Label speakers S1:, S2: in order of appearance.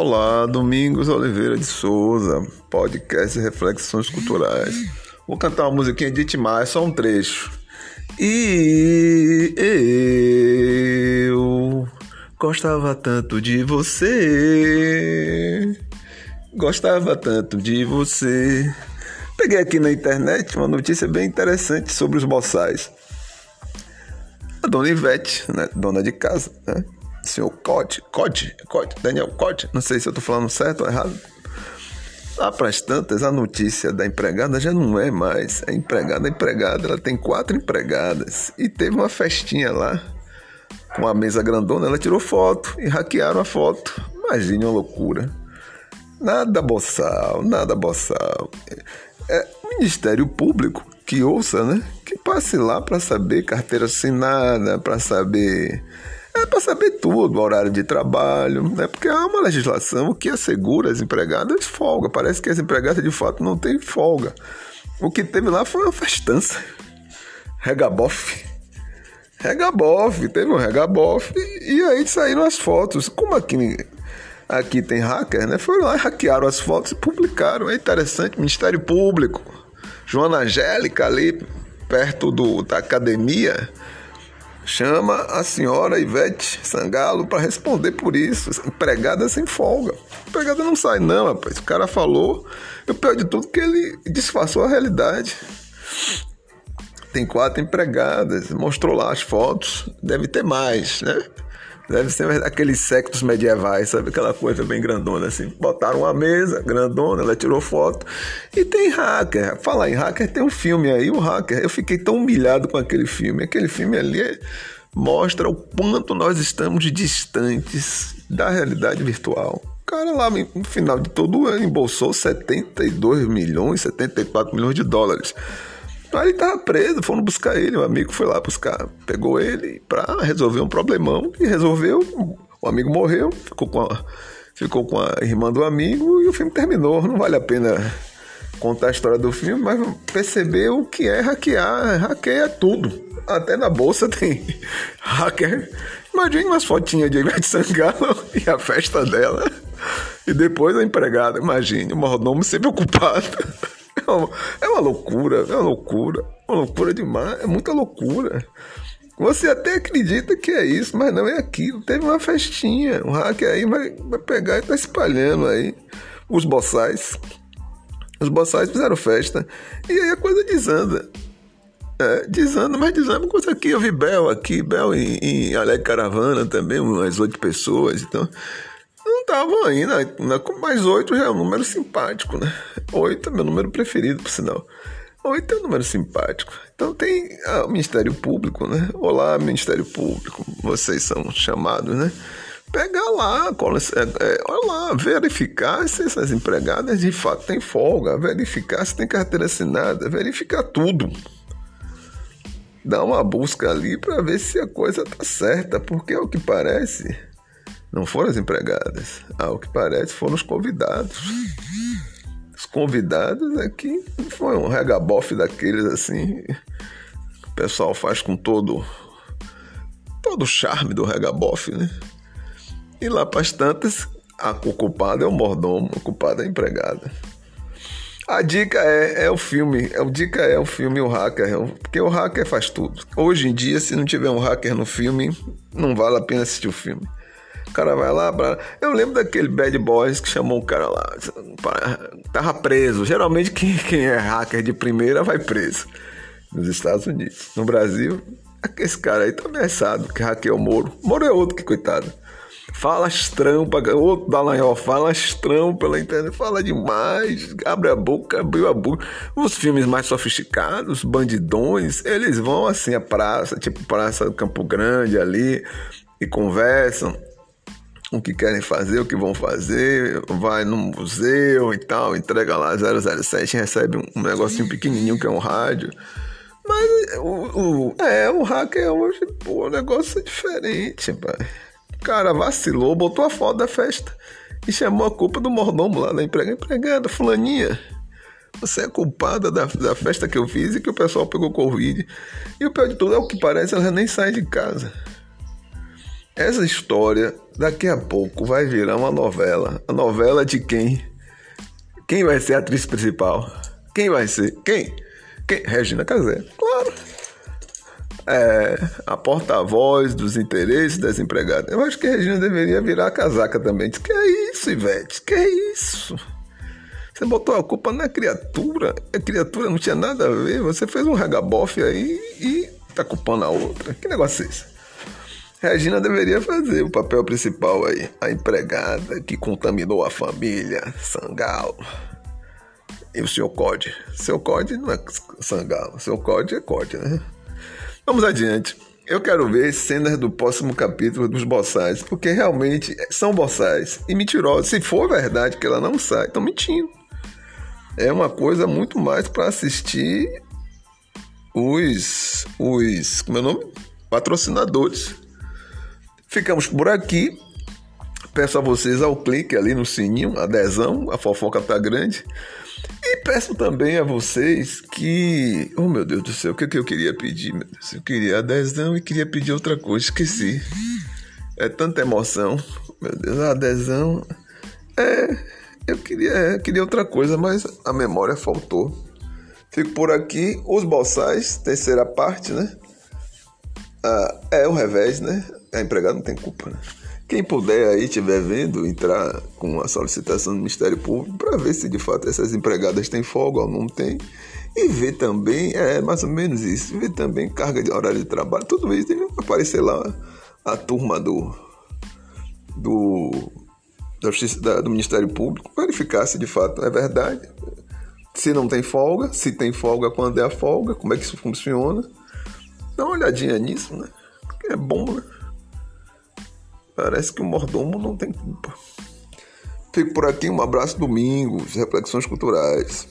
S1: Olá, Domingos Oliveira de Souza, podcast Reflexões Culturais. Vou cantar uma musiquinha de Timar, é só um trecho. E eu gostava tanto de você, gostava tanto de você. Peguei aqui na internet uma notícia bem interessante sobre os boçais. A dona Ivete, né, dona de casa, né? Senhor Cote, Cote, Cote, Daniel Cote, não sei se eu estou falando certo ou errado. Lá para as tantas, a notícia da empregada já não é mais. A empregada, a empregada, ela tem quatro empregadas e teve uma festinha lá com a mesa grandona. Ela tirou foto e hackearam a foto. Imagine uma loucura. Nada boçal, nada boçal. É o Ministério Público que ouça, né? Que passe lá para saber carteira assinada, para saber é para saber tudo, horário de trabalho, né? Porque há uma legislação que assegura as empregadas folga. Parece que as empregadas de fato não têm folga. O que teve lá foi uma festança. Regabof. Regabof, teve um regabof e aí saíram as fotos. Como aqui, aqui tem hacker, né? Foram lá hackearam as fotos e publicaram. É interessante, Ministério Público. Joana Angélica ali perto do, da academia chama a senhora Ivete Sangalo para responder por isso. Empregada sem folga. Empregada não sai, não, rapaz. O cara falou. E o pior de tudo que ele disfarçou a realidade. Tem quatro empregadas, mostrou lá as fotos. Deve ter mais, né? Deve ser aqueles sectos medievais, sabe? Aquela coisa bem grandona, assim. Botaram uma mesa grandona, ela tirou foto. E tem hacker. Falar em hacker, tem um filme aí, o hacker. Eu fiquei tão humilhado com aquele filme. Aquele filme ali mostra o quanto nós estamos distantes da realidade virtual. O cara lá, no final de todo ano, embolsou 72 milhões, 74 milhões de dólares. Aí ele tava preso, foram buscar ele, o amigo foi lá buscar, pegou ele pra resolver um problemão e resolveu. O amigo morreu, ficou com a, ficou com a irmã do amigo e o filme terminou. Não vale a pena contar a história do filme, mas perceber o que é hackear. Hackeia tudo. Até na bolsa tem hacker. Imagine umas fotinhas de Ivete Sangalo e a festa dela. E depois a empregada, imagine, o mordomo sempre ocupado. É uma, loucura, é uma loucura, uma loucura demais, é muita loucura. Você até acredita que é isso, mas não é aquilo. Teve uma festinha, um hacker aí vai, vai pegar e tá espalhando aí os boçais. Os boçais fizeram festa e aí a coisa desanda. É, desanda, mas desanda coisa aqui. Eu vi Bel aqui, Bel em, em Alegre Caravana também, umas oito pessoas. Então, estavam ainda, mas oito já é um número simpático, né? Oito é meu número preferido, por sinal. Oito é um número simpático. Então tem ah, o Ministério Público, né? Olá, Ministério Público, vocês são chamados, né? Pega lá, é, é, olha lá, verificar se essas empregadas de fato têm folga, verificar se tem carteira assinada, verificar tudo. Dá uma busca ali para ver se a coisa tá certa, porque é o que parece não foram as empregadas. Ao que parece, foram os convidados. Os convidados é foi um regabofe daqueles assim. Que o pessoal faz com todo todo o charme do regabofe, né? E lá para as tantas, a culpada é o mordomo, a culpada é a empregada. A dica é, é o filme, a dica é o filme O Hacker, porque o hacker faz tudo. Hoje em dia, se não tiver um hacker no filme, não vale a pena assistir o filme. Cara vai lá pra... Eu lembro daquele Bad Boys que chamou o cara lá. Tava preso. Geralmente quem, quem é hacker de primeira vai preso. Nos Estados Unidos. No Brasil, esse cara aí tá ameaçado, que hackeou o Moro. Moro é outro que coitado. Fala estrampa, outro Dallagnol fala estrão pela internet, fala demais, abre a boca, abriu a boca. Os filmes mais sofisticados, bandidões, eles vão assim à praça, tipo Praça Campo Grande ali, e conversam o que querem fazer, o que vão fazer, vai no museu e tal, entrega lá 007, recebe um negocinho pequenininho que é um rádio. Mas o, o é, o hacker hoje, pô, o negócio é diferente, pai. O cara vacilou, botou a foto da festa e chamou a culpa do mordomo lá da empregada. Empregada, fulaninha, você é culpada da, da festa que eu fiz e que o pessoal pegou Covid. E o pior de tudo é o que parece, ela nem sai de casa. Essa história daqui a pouco vai virar uma novela. A novela de quem? Quem vai ser a atriz principal? Quem vai ser? Quem? Quem? Regina Casé. Claro. É, a porta-voz dos interesses das empregadas. Eu acho que a Regina deveria virar casaca também. Diz, que é isso, Ivete? Que é isso? Você botou a culpa na criatura. A criatura não tinha nada a ver. Você fez um regabofe aí e tá culpando a outra. Que negócio é esse? Regina deveria fazer o papel principal aí. A empregada que contaminou a família, Sangalo. E o seu Code. Seu Code não é Sangalo. Seu Code é Code, né? Vamos adiante. Eu quero ver cenas do próximo capítulo dos boçais, porque realmente são boçais e mentirosos. Se for verdade que ela não sai, estão mentindo. É uma coisa muito mais para assistir os, os, como é o nome? Patrocinadores. Ficamos por aqui. Peço a vocês ao clique ali no sininho, adesão, a fofoca tá grande. E peço também a vocês que. Oh meu Deus do céu, o que, é que eu queria pedir? Meu Deus? Eu queria adesão e queria pedir outra coisa, esqueci. É tanta emoção. Meu Deus, a adesão. É. Eu queria, eu queria outra coisa, mas a memória faltou. Fico por aqui. Os boçais, terceira parte, né? Ah, é o revés, né? A empregada não tem culpa, né? Quem puder aí, estiver vendo, entrar com a solicitação do Ministério Público para ver se de fato essas empregadas têm folga ou não tem. E ver também, é mais ou menos isso, ver também carga de horário de trabalho, tudo isso, que aparecer lá a turma do, do, da justiça, da, do Ministério Público, verificar se de fato é verdade. Se não tem folga, se tem folga, quando é a folga, como é que isso funciona. Dá uma olhadinha nisso, né? Porque é bom, né? Parece que o mordomo não tem culpa. Fico por aqui, um abraço domingos, reflexões culturais.